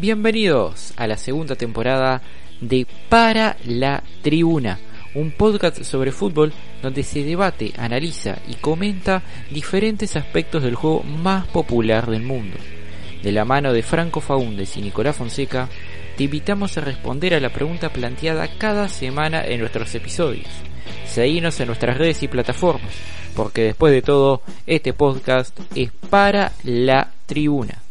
Bienvenidos a la segunda temporada de Para la Tribuna, un podcast sobre fútbol donde se debate, analiza y comenta diferentes aspectos del juego más popular del mundo. De la mano de Franco Faúndez y Nicolás Fonseca, te invitamos a responder a la pregunta planteada cada semana en nuestros episodios. Seguinos en nuestras redes y plataformas, porque después de todo, este podcast es para la tribuna.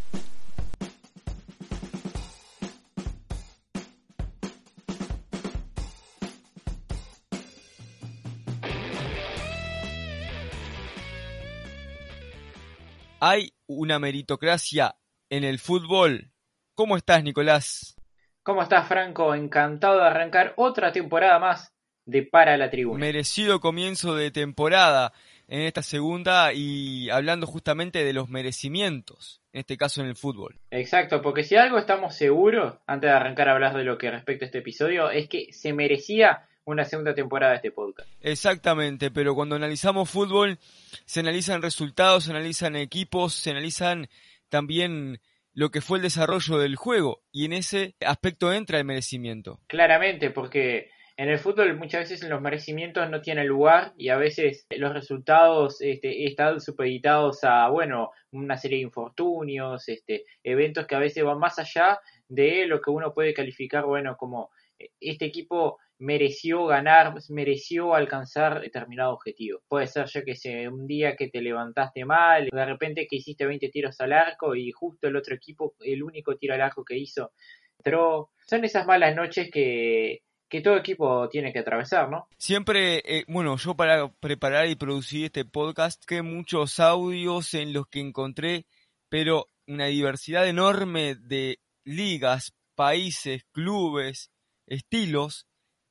Una meritocracia en el fútbol. ¿Cómo estás, Nicolás? ¿Cómo estás, Franco? Encantado de arrancar otra temporada más de Para la Tribuna. Merecido comienzo de temporada en esta segunda y hablando justamente de los merecimientos, en este caso en el fútbol. Exacto, porque si algo estamos seguros, antes de arrancar a hablar de lo que respecta a este episodio, es que se merecía una segunda temporada de este podcast. Exactamente, pero cuando analizamos fútbol se analizan resultados, se analizan equipos, se analizan también lo que fue el desarrollo del juego y en ese aspecto entra el merecimiento. Claramente, porque en el fútbol muchas veces los merecimientos no tienen lugar y a veces los resultados este, están supeditados a, bueno, una serie de infortunios, este, eventos que a veces van más allá de lo que uno puede calificar, bueno, como este equipo mereció ganar, mereció alcanzar determinado objetivo. Puede ser ya que sea un día que te levantaste mal, de repente que hiciste 20 tiros al arco y justo el otro equipo, el único tiro al arco que hizo, entró. Son esas malas noches que, que todo equipo tiene que atravesar, ¿no? Siempre, eh, bueno, yo para preparar y producir este podcast, que muchos audios en los que encontré, pero una diversidad enorme de ligas, países, clubes, estilos,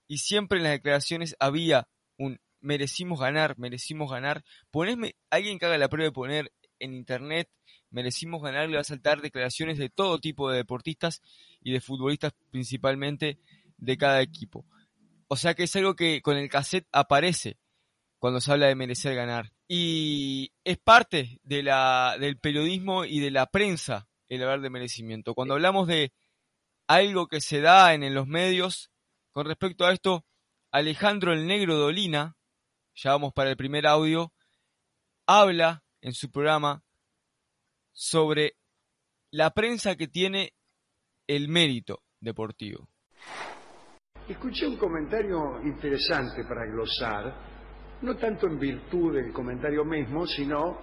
y siempre en las declaraciones había un merecimos ganar, merecimos ganar. Poneme, alguien que haga la prueba de poner en internet, merecimos ganar, le va a saltar declaraciones de todo tipo de deportistas y de futbolistas principalmente de cada equipo. O sea que es algo que con el cassette aparece cuando se habla de merecer ganar. Y es parte de la, del periodismo y de la prensa el hablar de merecimiento. Cuando hablamos de algo que se da en, en los medios, con respecto a esto, Alejandro el Negro Dolina, ya vamos para el primer audio, habla en su programa sobre la prensa que tiene el mérito deportivo. Escuché un comentario interesante para glosar, no tanto en virtud del comentario mismo, sino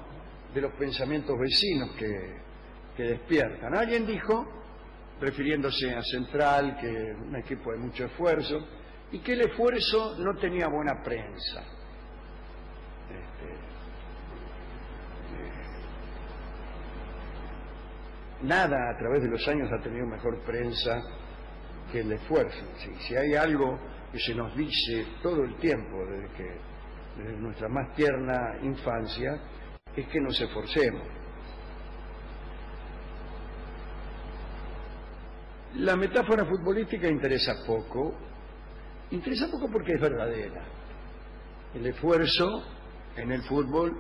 de los pensamientos vecinos que, que despiertan. Alguien dijo refiriéndose a Central, que es un equipo de mucho esfuerzo, y que el esfuerzo no tenía buena prensa. Este, eh, nada a través de los años ha tenido mejor prensa que el esfuerzo. Si, si hay algo que se nos dice todo el tiempo, desde, que, desde nuestra más tierna infancia, es que nos esforcemos. La metáfora futbolística interesa poco, interesa poco porque es verdadera. El esfuerzo en el fútbol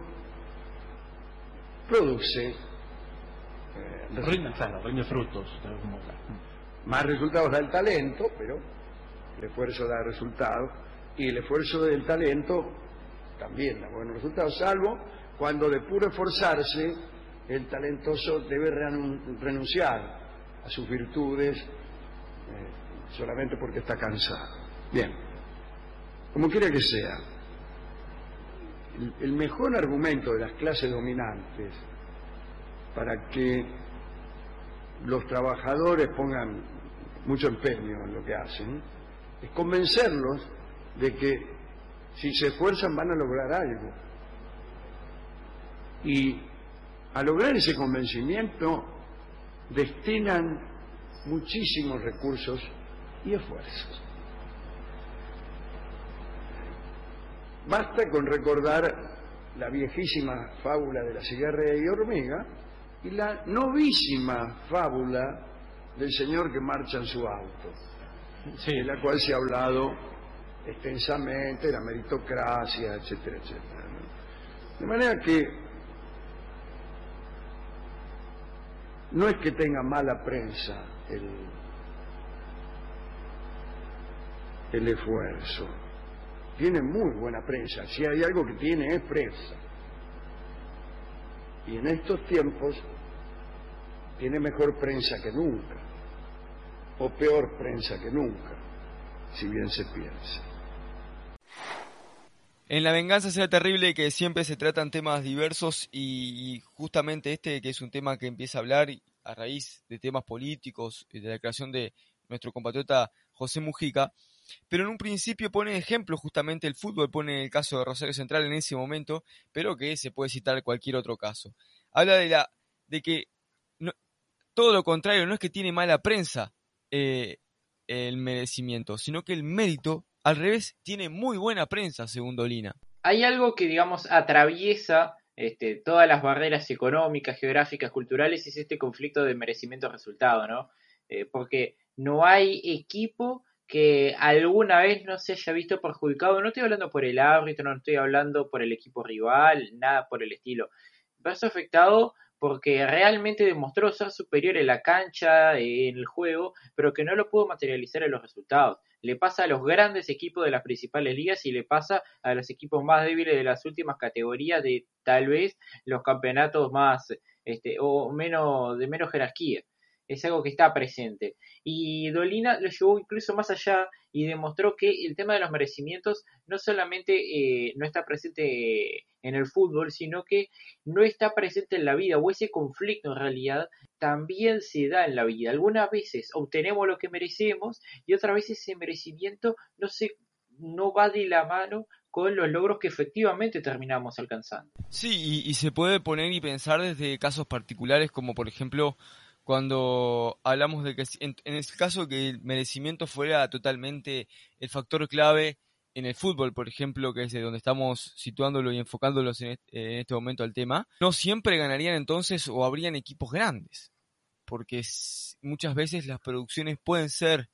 produce eh, rinde, frutos. Más resultados da el talento, pero el esfuerzo da resultados y el esfuerzo del talento también da buenos resultados, salvo cuando de puro esforzarse el talentoso debe renunciar a sus virtudes eh, solamente porque está cansado. Bien, como quiera que sea, el, el mejor argumento de las clases dominantes para que los trabajadores pongan mucho empeño en lo que hacen es convencerlos de que si se esfuerzan van a lograr algo. Y a lograr ese convencimiento destinan muchísimos recursos y esfuerzos. Basta con recordar la viejísima fábula de la cigarra y hormiga y la novísima fábula del señor que marcha en su auto, de la cual se ha hablado extensamente, la meritocracia, etcétera, etcétera. De manera que no es que tenga mala prensa el, el esfuerzo, tiene muy buena prensa, si hay algo que tiene es prensa. Y en estos tiempos tiene mejor prensa que nunca, o peor prensa que nunca, si bien se piensa. En La venganza será terrible que siempre se tratan temas diversos y, justamente este que es un tema que empieza a hablar a raíz de temas políticos de la creación de nuestro compatriota José Mujica, pero en un principio pone ejemplo justamente el fútbol, pone el caso de Rosario Central en ese momento, pero que se puede citar cualquier otro caso. Habla de la de que todo lo contrario, no es que tiene mala prensa eh, el merecimiento, sino que el mérito, al revés, tiene muy buena prensa, según Dolina. Hay algo que, digamos, atraviesa este, todas las barreras económicas, geográficas, culturales, y es este conflicto de merecimiento-resultado, ¿no? Eh, porque no hay equipo que alguna vez no se haya visto perjudicado. No estoy hablando por el árbitro, no estoy hablando por el equipo rival, nada por el estilo. Verso afectado porque realmente demostró ser superior en la cancha, en el juego, pero que no lo pudo materializar en los resultados. Le pasa a los grandes equipos de las principales ligas y le pasa a los equipos más débiles de las últimas categorías de tal vez los campeonatos más este, o menos de menos jerarquía es algo que está presente. Y Dolina lo llevó incluso más allá y demostró que el tema de los merecimientos no solamente eh, no está presente en el fútbol, sino que no está presente en la vida, o ese conflicto en realidad también se da en la vida. Algunas veces obtenemos lo que merecemos y otras veces ese merecimiento no, se, no va de la mano con los logros que efectivamente terminamos alcanzando. Sí, y se puede poner y pensar desde casos particulares como por ejemplo cuando hablamos de que en, en el caso que el merecimiento fuera totalmente el factor clave en el fútbol, por ejemplo, que es de donde estamos situándolo y enfocándolos en este, momento al tema, no siempre ganarían entonces o habrían equipos grandes, porque muchas veces las producciones pueden ser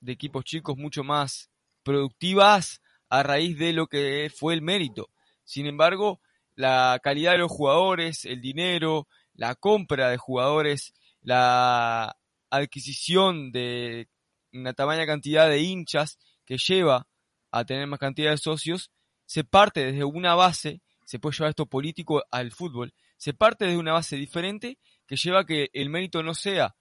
de equipos chicos mucho más productivas a raíz de lo que fue el mérito. Sin embargo, la calidad de los jugadores, el dinero, la compra de jugadores la adquisición de una tamaña cantidad de hinchas que lleva a tener más cantidad de socios, se parte desde una base, se puede llevar esto político al fútbol, se parte desde una base diferente que lleva a que el mérito no sea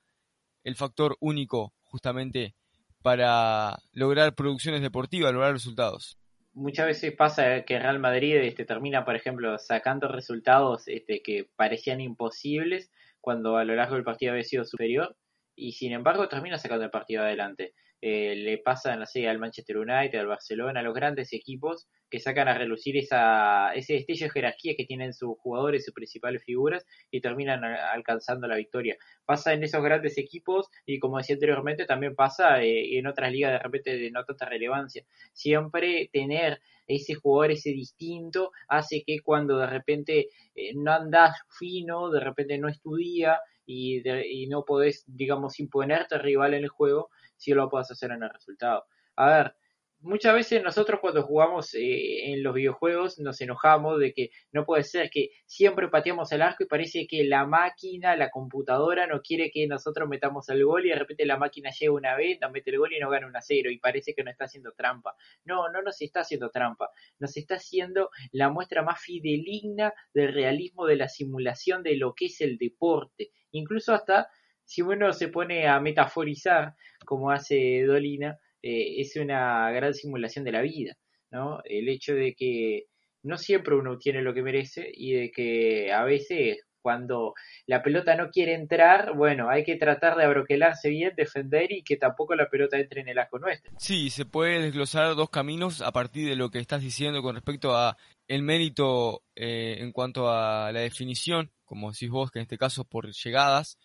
el factor único justamente para lograr producciones deportivas, lograr resultados. Muchas veces pasa que Real Madrid este, termina, por ejemplo, sacando resultados este, que parecían imposibles cuando a lo largo del partido había sido superior y sin embargo termina sacando el partido adelante. Eh, le pasa al Manchester United, al Barcelona, a los grandes equipos que sacan a relucir esa, ese destello de jerarquía que tienen sus jugadores, sus principales figuras y terminan alcanzando la victoria. Pasa en esos grandes equipos y como decía anteriormente también pasa eh, en otras ligas de repente de no tanta relevancia. Siempre tener ese jugador, ese distinto, hace que cuando de repente eh, no andas fino, de repente no estudia y, y no podés, digamos, imponerte al rival en el juego, si lo puedas hacer en el resultado. A ver, muchas veces nosotros cuando jugamos eh, en los videojuegos nos enojamos de que no puede ser que siempre pateamos el arco y parece que la máquina, la computadora no quiere que nosotros metamos el gol y de repente la máquina llega una vez, nos mete el gol y nos gana un a cero y parece que nos está haciendo trampa. No, no nos está haciendo trampa, nos está haciendo la muestra más fideligna del realismo de la simulación de lo que es el deporte. Incluso hasta si uno se pone a metaforizar, como hace Dolina, eh, es una gran simulación de la vida, ¿no? El hecho de que no siempre uno tiene lo que merece y de que a veces cuando la pelota no quiere entrar, bueno, hay que tratar de abroquelarse bien, defender y que tampoco la pelota entre en el asco nuestro. Sí, se puede desglosar dos caminos a partir de lo que estás diciendo con respecto a el mérito eh, en cuanto a la definición, como decís vos, que en este caso por llegadas,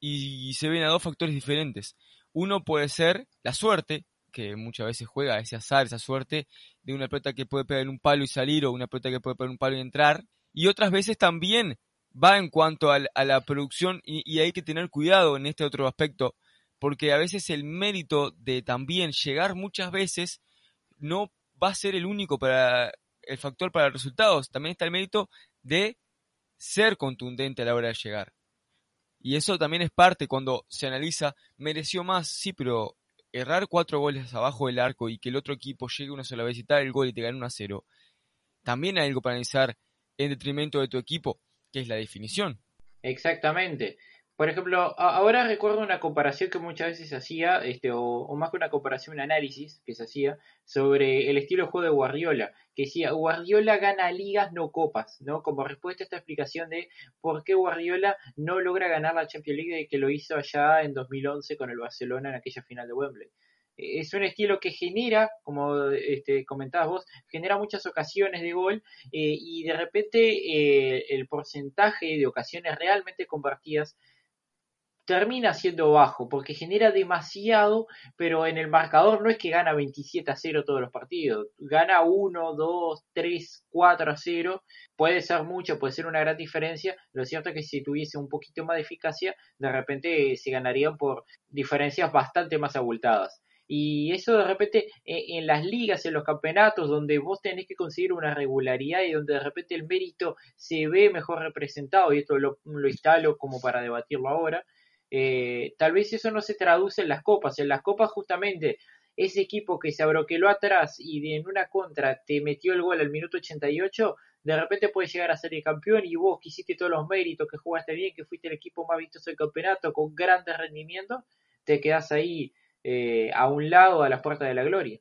y se ven a dos factores diferentes. Uno puede ser la suerte, que muchas veces juega ese azar, esa suerte de una pelota que puede pegar un palo y salir o una pelota que puede pegar un palo y entrar. Y otras veces también va en cuanto a, la producción y, hay que tener cuidado en este otro aspecto, porque a veces el mérito de también llegar muchas veces no va a ser el único para el factor para los resultados. También está el mérito de ser contundente a la hora de llegar. Y eso también es parte cuando se analiza, mereció más, sí, pero errar cuatro goles abajo del arco y que el otro equipo llegue una sola vez y tal el gol y te gane 1 a 0, también hay algo para analizar en detrimento de tu equipo, que es la definición. Exactamente. Por ejemplo, ahora recuerdo una comparación que muchas veces se hacía, este, o, más que una comparación, un análisis que se hacía sobre el estilo de juego de Guardiola, que decía, Guardiola gana ligas, no copas, ¿no? Como respuesta a esta explicación de por qué Guardiola no logra ganar la Champions League que lo hizo allá en 2011 con el Barcelona en aquella final de Wembley. Es un estilo que genera, como este, comentabas vos, genera muchas ocasiones de gol eh, y de repente eh, el porcentaje de ocasiones realmente convertidas termina siendo bajo porque genera demasiado, pero en el marcador no es que gana 27 a 0 todos los partidos, gana 1, 2, 3, 4 a 0, puede ser mucho, puede ser una gran diferencia, lo cierto es que si tuviese un poquito más de eficacia, de repente se ganarían por diferencias bastante más abultadas. Y eso de repente e, en las ligas, en los campeonatos, donde vos tenés que conseguir una regularidad y donde de repente el mérito se ve mejor representado, y esto lo, lo instalo como para debatirlo ahora, eh, tal vez eso no se traduce en las copas. En las copas justamente ese equipo que se abroqueló atrás y en una contra te metió el gol al minuto 88, de repente puede llegar a ser el campeón y vos que hiciste todos los méritos, que jugaste bien, que fuiste el equipo más vistoso del campeonato con grandes rendimientos, te quedas ahí eh, a un lado a las puertas de la gloria.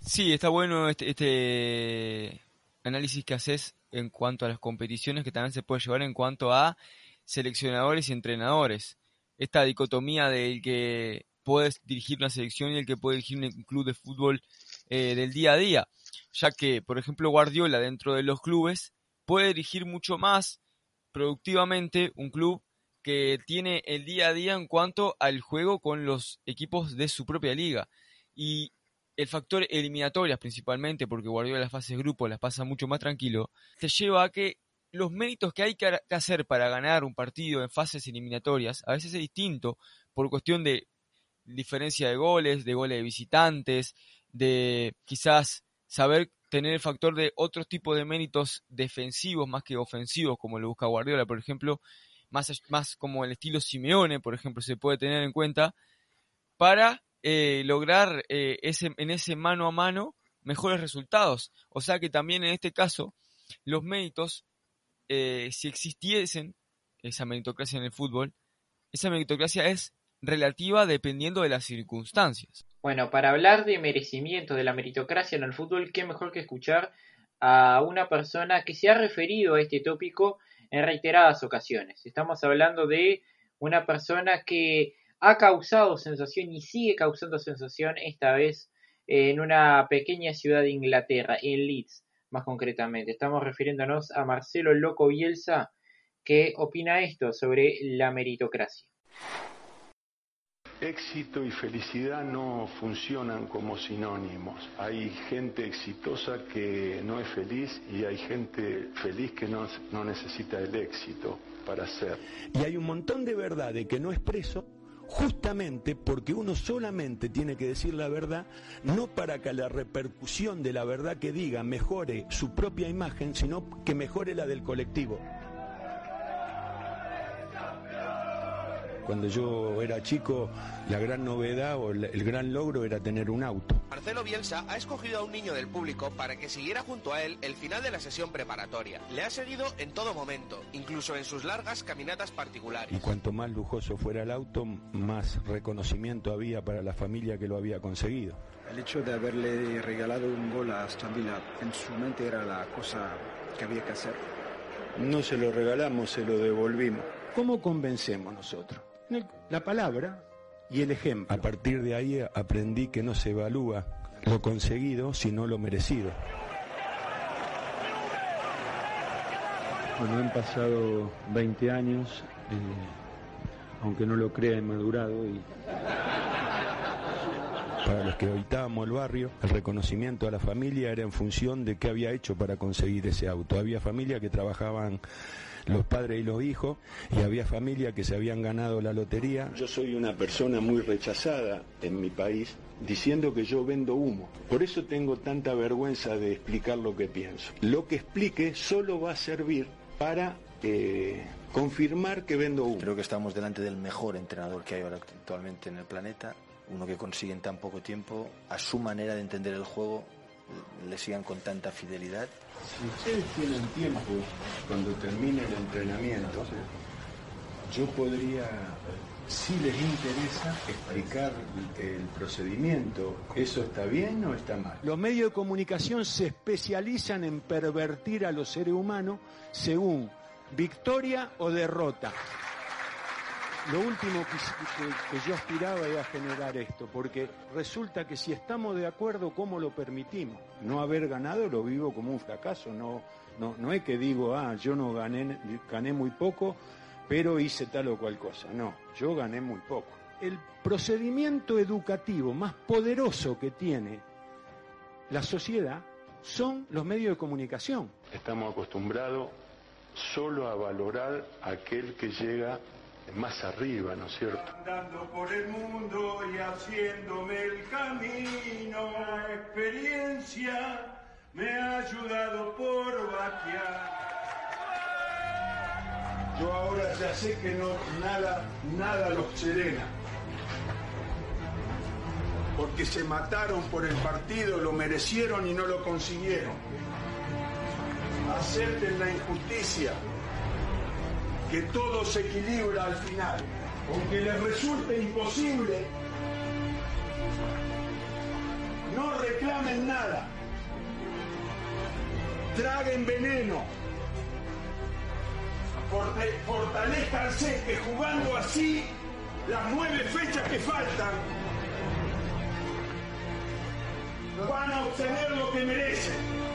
Sí, está bueno este, este análisis que haces en cuanto a las competiciones que también se puede llevar en cuanto a seleccionadores y entrenadores esta dicotomía del que puedes dirigir una selección y el que puede dirigir un club de fútbol eh, del día a día, ya que, por ejemplo, Guardiola dentro de los clubes puede dirigir mucho más productivamente un club que tiene el día a día en cuanto al juego con los equipos de su propia liga. Y el factor eliminatorias principalmente, porque Guardiola las fases de grupo las pasa mucho más tranquilo, te lleva a que los méritos que hay que hacer para ganar un partido en fases eliminatorias a veces es distinto por cuestión de diferencia de goles, de goles de visitantes, de quizás saber tener el factor de otros tipos de méritos defensivos más que ofensivos, como lo busca Guardiola, por ejemplo, más, más como el estilo Simeone, por ejemplo, se puede tener en cuenta, para eh, lograr eh, ese, en ese mano a mano mejores resultados. O sea que también en este caso los méritos eh, si existiesen esa meritocracia en el fútbol, esa meritocracia es relativa dependiendo de las circunstancias. Bueno, para hablar de merecimiento de la meritocracia en el fútbol, qué mejor que escuchar a una persona que se ha referido a este tópico en reiteradas ocasiones. Estamos hablando de una persona que ha causado sensación y sigue causando sensación esta vez en una pequeña ciudad de Inglaterra, en Leeds más concretamente. Estamos refiriéndonos a Marcelo Loco Bielsa, que opina esto sobre la meritocracia. Éxito y felicidad no funcionan como sinónimos. Hay gente exitosa que no es feliz y hay gente feliz que no, no necesita el éxito para ser. Y hay un montón de verdades que no expreso justamente porque uno solamente tiene que decir la verdad, no para que la repercusión de la verdad que diga mejore su propia imagen, sino que mejore la del colectivo. Cuando yo era chico, la gran novedad o el gran logro era tener un auto. Marcelo Bielsa ha escogido a un niño del público para que siguiera junto a él el final de la sesión preparatoria. Le ha seguido en todo momento, incluso en sus largas caminatas particulares. Y cuanto más lujoso fuera el auto, más reconocimiento había para la familia que lo había conseguido. El hecho de haberle regalado un gol a Aston en su mente era la cosa que había que hacer. No se lo regalamos, se lo devolvimos. ¿Cómo convencemos nosotros? La palabra y el ejemplo. A partir de ahí aprendí que no se evalúa lo conseguido, sino lo merecido. Bueno, han pasado 20 años, eh, aunque no lo crea, he madurado y para los que habitamos el barrio, el reconocimiento a la familia era en función de qué había hecho para conseguir ese auto. Había familias que trabajaban los padres y los hijos, y había familias que se habían ganado la lotería. Yo soy una persona muy rechazada en mi país diciendo que yo vendo humo. Por eso tengo tanta vergüenza de explicar lo que pienso. Lo que explique solo va a servir para eh, confirmar que vendo humo. Creo que estamos delante del mejor entrenador que hay ahora actualmente en el planeta, uno que consigue en tan poco tiempo, a su manera de entender el juego, le sigan con tanta fidelidad. Si ustedes tienen tiempo, cuando termine el entrenamiento, yo podría, si les interesa, explicar el procedimiento. ¿Eso está bien o está mal? Los medios de comunicación se especializan en pervertir a los seres humanos según victoria o derrota. Lo último que, yo aspiraba era generar esto, porque resulta que si estamos de acuerdo, ¿cómo lo permitimos? No haber ganado lo vivo como un fracaso, no, no, no es que digo, ah, yo no gané, gané muy poco, pero hice tal o cual cosa. No, yo gané muy poco. El procedimiento educativo más poderoso que tiene la sociedad son los medios de comunicación. Estamos acostumbrados solo a valorar aquel que llega más arriba, ¿no es cierto? Andando por el mundo y haciéndome el camino, la experiencia me ha ayudado por vaquear. Yo ahora ya sé que no nada, nada los serena. Porque se mataron por el partido, lo merecieron y no lo consiguieron. Acepten la injusticia que todo se equilibra al final. Aunque les resulte imposible, no reclamen nada. Traguen veneno. Fortalezcanse que jugando así las nueve fechas que faltan van a obtener lo que merecen.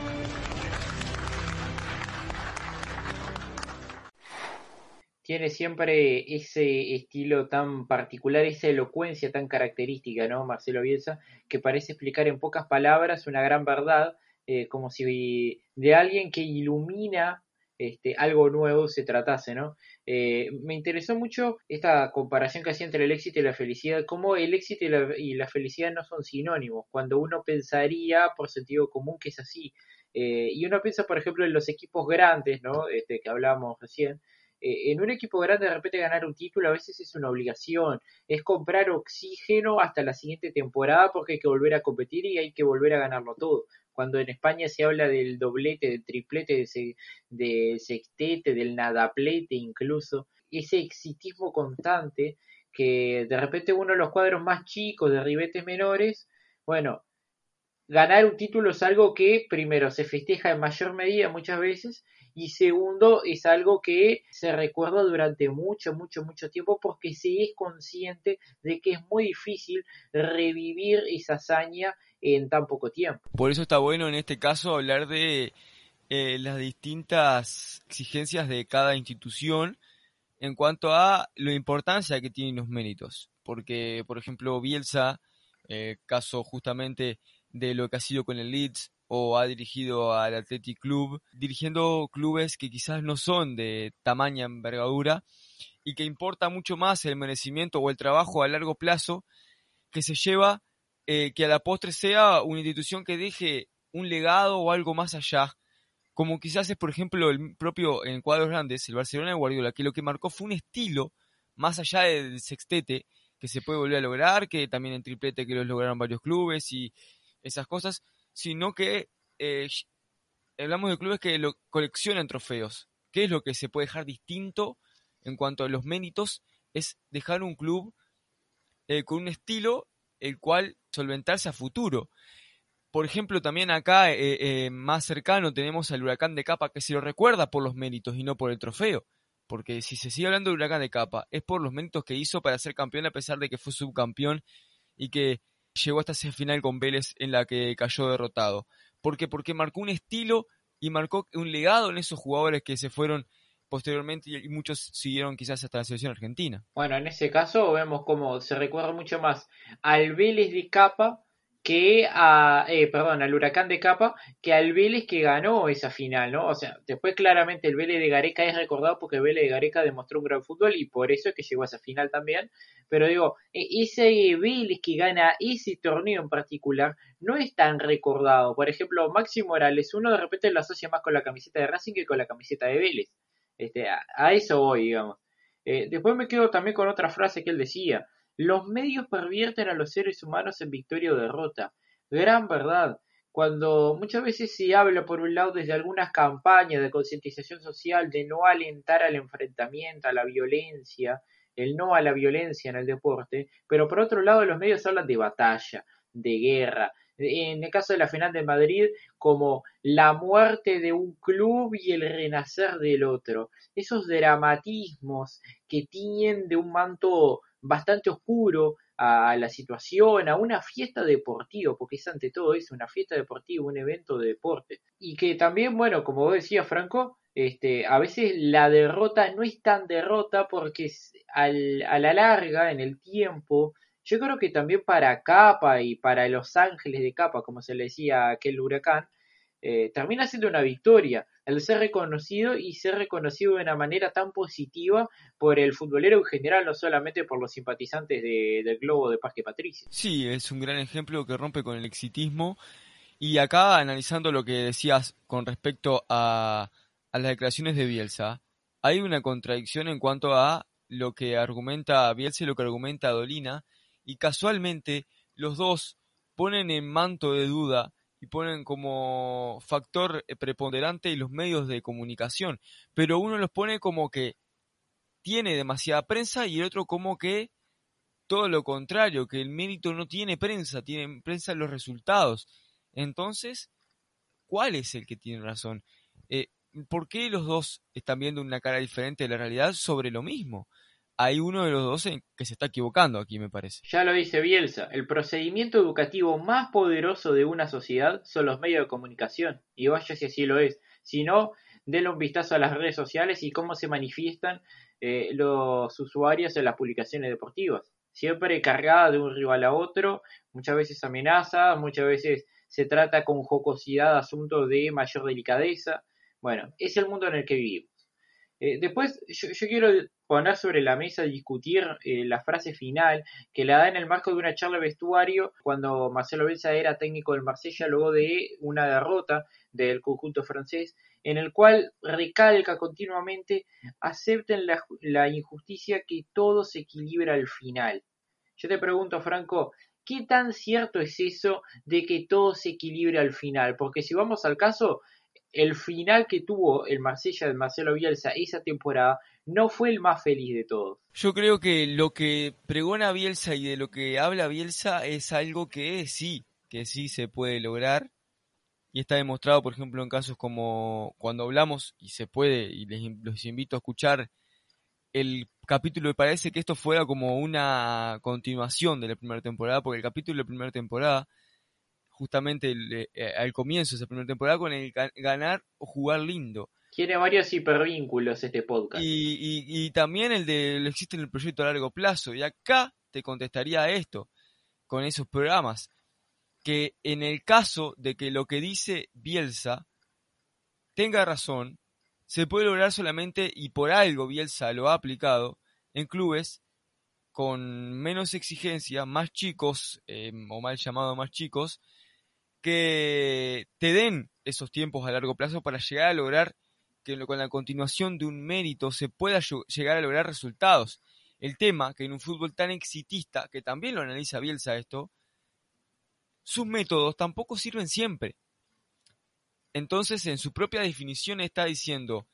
Tiene siempre ese estilo tan particular, esa elocuencia tan característica, ¿no? Marcelo Bielsa, que parece explicar en pocas palabras una gran verdad, eh, como si de alguien que ilumina este, algo nuevo se tratase, ¿no? Eh, me interesó mucho esta comparación que hacía entre el éxito y la felicidad, cómo el éxito y la, y la felicidad no son sinónimos, cuando uno pensaría por sentido común que es así. Eh, y uno piensa, por ejemplo, en los equipos grandes, ¿no? Este, que hablábamos recién, eh, en un equipo grande de repente ganar un título a veces es una obligación, es comprar oxígeno hasta la siguiente temporada porque hay que volver a competir y hay que volver a ganarlo todo. Cuando en España se habla del doblete, del triplete, del sextete, del nadaplete incluso, ese exitismo constante que de repente uno de los cuadros más chicos de ribetes menores, bueno, ganar un título es algo que primero se festeja en mayor medida muchas veces y segundo es algo que se recuerda durante mucho, mucho, mucho tiempo porque se es consciente de que es muy difícil revivir esa hazaña en tan poco tiempo. Por eso está bueno en este caso hablar de eh, las distintas exigencias de cada institución en cuanto a la importancia que tienen los méritos. Porque, por ejemplo, Bielsa, eh, caso justamente de lo que ha sido con el Leeds, o ha dirigido al Athletic Club, dirigiendo clubes que quizás no son de tamaña envergadura y que importa mucho más el merecimiento o el trabajo a largo plazo que se lleva eh, que a la postre sea una institución que deje un legado o algo más allá, como quizás es por ejemplo el propio en cuadros grandes, el Barcelona de Guardiola, que lo que marcó fue un estilo más allá del sextete que se puede volver a lograr, que también en triplete que lo lograron varios clubes y esas cosas, sino que eh, hablamos de clubes que lo, coleccionan trofeos. ¿Qué es lo que se puede dejar distinto en cuanto a los méritos? Es dejar un club eh, con un estilo el cual solventarse a futuro. Por ejemplo, también acá eh, más cercano tenemos al huracán de capa que se lo recuerda por los méritos y no por el trofeo. Porque si se sigue hablando del huracán de capa, es por los méritos que hizo para ser campeón a pesar de que fue subcampeón y que llegó hasta ese final con Vélez en la que cayó derrotado. ¿Por qué? Porque marcó un estilo y marcó un legado en esos jugadores que se fueron posteriormente y muchos siguieron quizás hasta la selección argentina. Bueno, en ese caso vemos como se recuerda mucho más al Vélez de Capa que a, eh, perdón, al Huracán de Capa, que al Vélez que ganó esa final, ¿no? O sea, después claramente el Vélez de Gareca es recordado porque el Vélez de Gareca demostró un gran fútbol y por eso es que llegó a esa final también, pero digo, e, ese Vélez que gana ese torneo en particular no es tan recordado. Por ejemplo, Máximo Morales, uno de repente lo asocia más con la camiseta de Racing que con la camiseta de Vélez. Este, a, eso voy, digamos. Eh, después me quedo también con otra frase que él decía. Los medios pervierten a los seres humanos en victoria o derrota. Gran verdad. Cuando muchas veces se habla, por un lado, desde algunas campañas de concientización social de no alentar al enfrentamiento, a la violencia, el no a la violencia en el deporte, pero por otro lado los medios hablan de batalla, de guerra, en el caso de la final de Madrid, como la muerte de un club y el renacer del otro. Esos dramatismos que tienen de un manto bastante oscuro a la situación, a una fiesta deportiva, porque es ante todo eso, una fiesta deportiva, un evento de deporte. Y que también, bueno, como vos decías, Franco, este, a veces la derrota no es tan derrota porque al, a la larga, en el tiempo, yo creo que también para Capa y para Los Ángeles de Capa, como se le decía aquel huracán, eh, termina siendo una victoria el ser reconocido y ser reconocido de una manera tan positiva por el futbolero en general, no solamente por los simpatizantes del Globo de Parque Patricio. Sí, es un gran ejemplo que rompe con el exitismo. Y acá, analizando lo que decías con respecto a, a las declaraciones de Bielsa, hay una contradicción en cuanto a lo que argumenta Bielsa y lo que argumenta Dolina, y casualmente los dos ponen en manto de duda y ponen como factor eh, preponderante los medios de comunicación, pero uno los pone como que tiene demasiada prensa y el otro como que todo lo contrario, que el mérito no tiene prensa, tiene prensa los resultados. Entonces, ¿cuál es el que tiene razón? Eh, ¿Por qué los dos están viendo una cara diferente de la realidad sobre lo mismo? Hay uno de los dos que se está equivocando aquí, me parece. Ya lo dice Bielsa, el procedimiento educativo más poderoso de una sociedad son los medios de comunicación, y vaya si así lo es. Si no, denle un vistazo a las redes sociales y cómo se manifiestan eh, los usuarios en las publicaciones deportivas. Siempre cargada de un rival a otro, muchas veces amenaza, muchas veces se trata con jocosidad asuntos de mayor delicadeza. Bueno, es el mundo en el que vivimos. Eh, después, yo, quiero poner sobre la mesa, discutir eh, la frase final que la da en el marco de una charla vestuario cuando Marcelo Bielsa era técnico del Marsella luego de una derrota del conjunto francés, en el cual recalca continuamente acepten la, la injusticia que todo se equilibra al final. Yo te pregunto, Franco, ¿qué tan cierto es eso de que todo se equilibra al final? Porque si vamos al caso, el final que tuvo el Marsella de Marcelo Bielsa esa temporada no fue el más feliz de todos. Yo creo que lo que pregona Bielsa y de lo que habla Bielsa es algo que sí, que sí se puede lograr y está demostrado, por ejemplo, en casos como cuando hablamos y se puede y les invito a escuchar el capítulo, me parece que esto fuera como una continuación de la primera temporada, porque el capítulo de la primera temporada justamente eh, al comienzo de esa primera temporada con el ganar o jugar lindo. Tiene varios hipervínculos este podcast. Y, también el de lo existe en el proyecto a largo plazo. Y acá te contestaría esto, con esos programas, que en el caso de que lo que dice Bielsa tenga razón, se puede lograr solamente, y por algo Bielsa lo ha aplicado, en clubes con menos exigencia, más chicos, eh, o mal llamado más chicos, que te den esos tiempos a largo plazo para llegar a lograr que con la continuación de un mérito se pueda llegar a lograr resultados. El tema que en un fútbol tan exitista, que también lo analiza Bielsa esto, sus métodos tampoco sirven siempre. Entonces, en su propia definición está diciendo,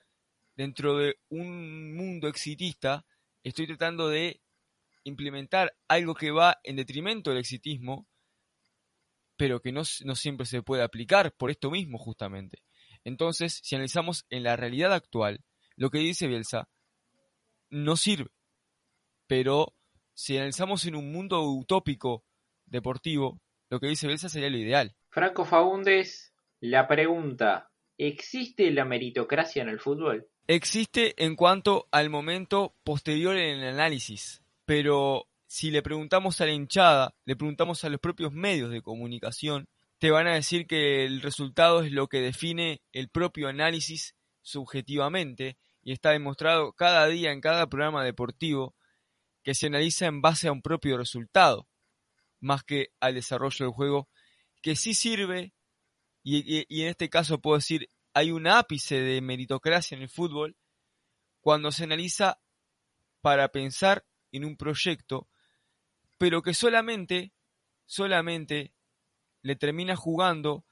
dentro de un mundo exitista, estoy tratando de implementar algo que va en detrimento del exitismo, pero que no, siempre se puede aplicar por esto mismo justamente. Entonces, si analizamos en la realidad actual, lo que dice Bielsa no sirve. Pero si analizamos en un mundo utópico deportivo, lo que dice Bielsa sería lo ideal. Franco Faúndez, la pregunta, ¿existe la meritocracia en el fútbol? Existe en cuanto al momento posterior en el análisis, pero si le preguntamos a la hinchada, le preguntamos a los propios medios de comunicación, te van a decir que el resultado es lo que define el propio análisis subjetivamente y está demostrado cada día en cada programa deportivo que se analiza en base a un propio resultado, más que al desarrollo del juego, que sí sirve, y, en este caso puedo decir, hay un ápice de meritocracia en el fútbol, cuando se analiza para pensar en un proyecto, pero que solamente, solamente le termina jugando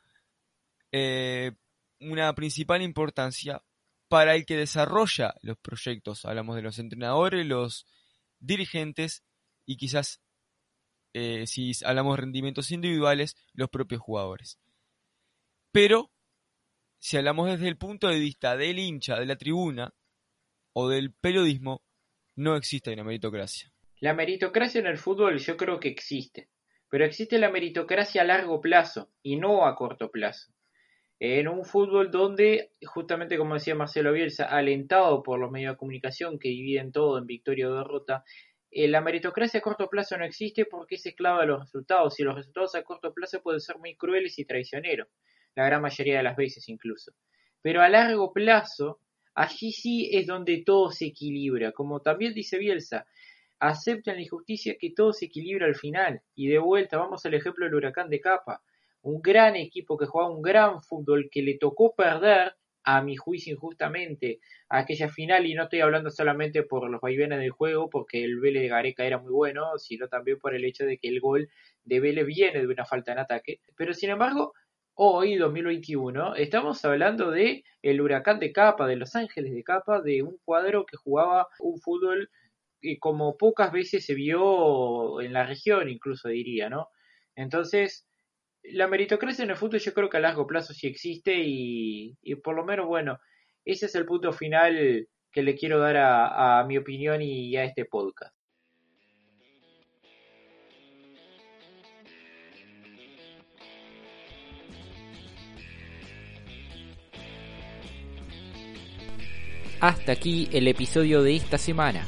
eh, una principal importancia para el que desarrolla los proyectos. Hablamos de los entrenadores, los dirigentes y quizás, eh, si hablamos de rendimientos individuales, los propios jugadores. Pero, si hablamos desde el punto de vista del hincha, de la tribuna o del periodismo, no existe una meritocracia. La meritocracia en el fútbol yo creo que existe, pero existe la meritocracia a largo plazo y no a corto plazo. En un fútbol donde, justamente como decía Marcelo Bielsa, alentado por los medios de comunicación que dividen todo en victoria o derrota, eh, la meritocracia a corto plazo no existe porque es esclava de los resultados y los resultados a corto plazo pueden ser muy crueles y traicioneros, la gran mayoría de las veces incluso. Pero a largo plazo, allí sí es donde todo se equilibra, como también dice Bielsa, aceptan la injusticia que todo se equilibra al final. Y de vuelta, vamos al ejemplo del huracán de capa. Un gran equipo que jugaba un gran fútbol que le tocó perder, a mi juicio injustamente, aquella final, y no estoy hablando solamente por los vaivenes del juego, porque el Vélez de Gareca era muy bueno, sino también por el hecho de que el gol de Vélez viene de una falta en ataque. Pero sin embargo, hoy, 2021, estamos hablando de el huracán de capa, de Los Ángeles de capa, de un cuadro que jugaba un fútbol como pocas veces se vio en la región, incluso diría, ¿no? Entonces, la meritocracia en el fútbol yo creo que a largo plazo sí existe y, por lo menos, bueno, ese es el punto final que le quiero dar a, a mi opinión y a este podcast. Hasta aquí el episodio de esta semana.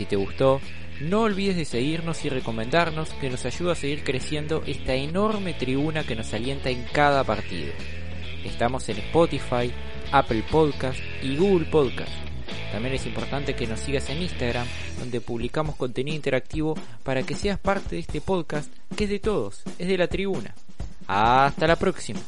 Si te gustó, no olvides de seguirnos y recomendarnos que nos ayuda a seguir creciendo esta enorme tribuna que nos alienta en cada partido. Estamos en Spotify, Apple Podcast y Google Podcast. También es importante que nos sigas en Instagram, donde publicamos contenido interactivo para que seas parte de este podcast que es de todos, es de la tribuna. Hasta la próxima.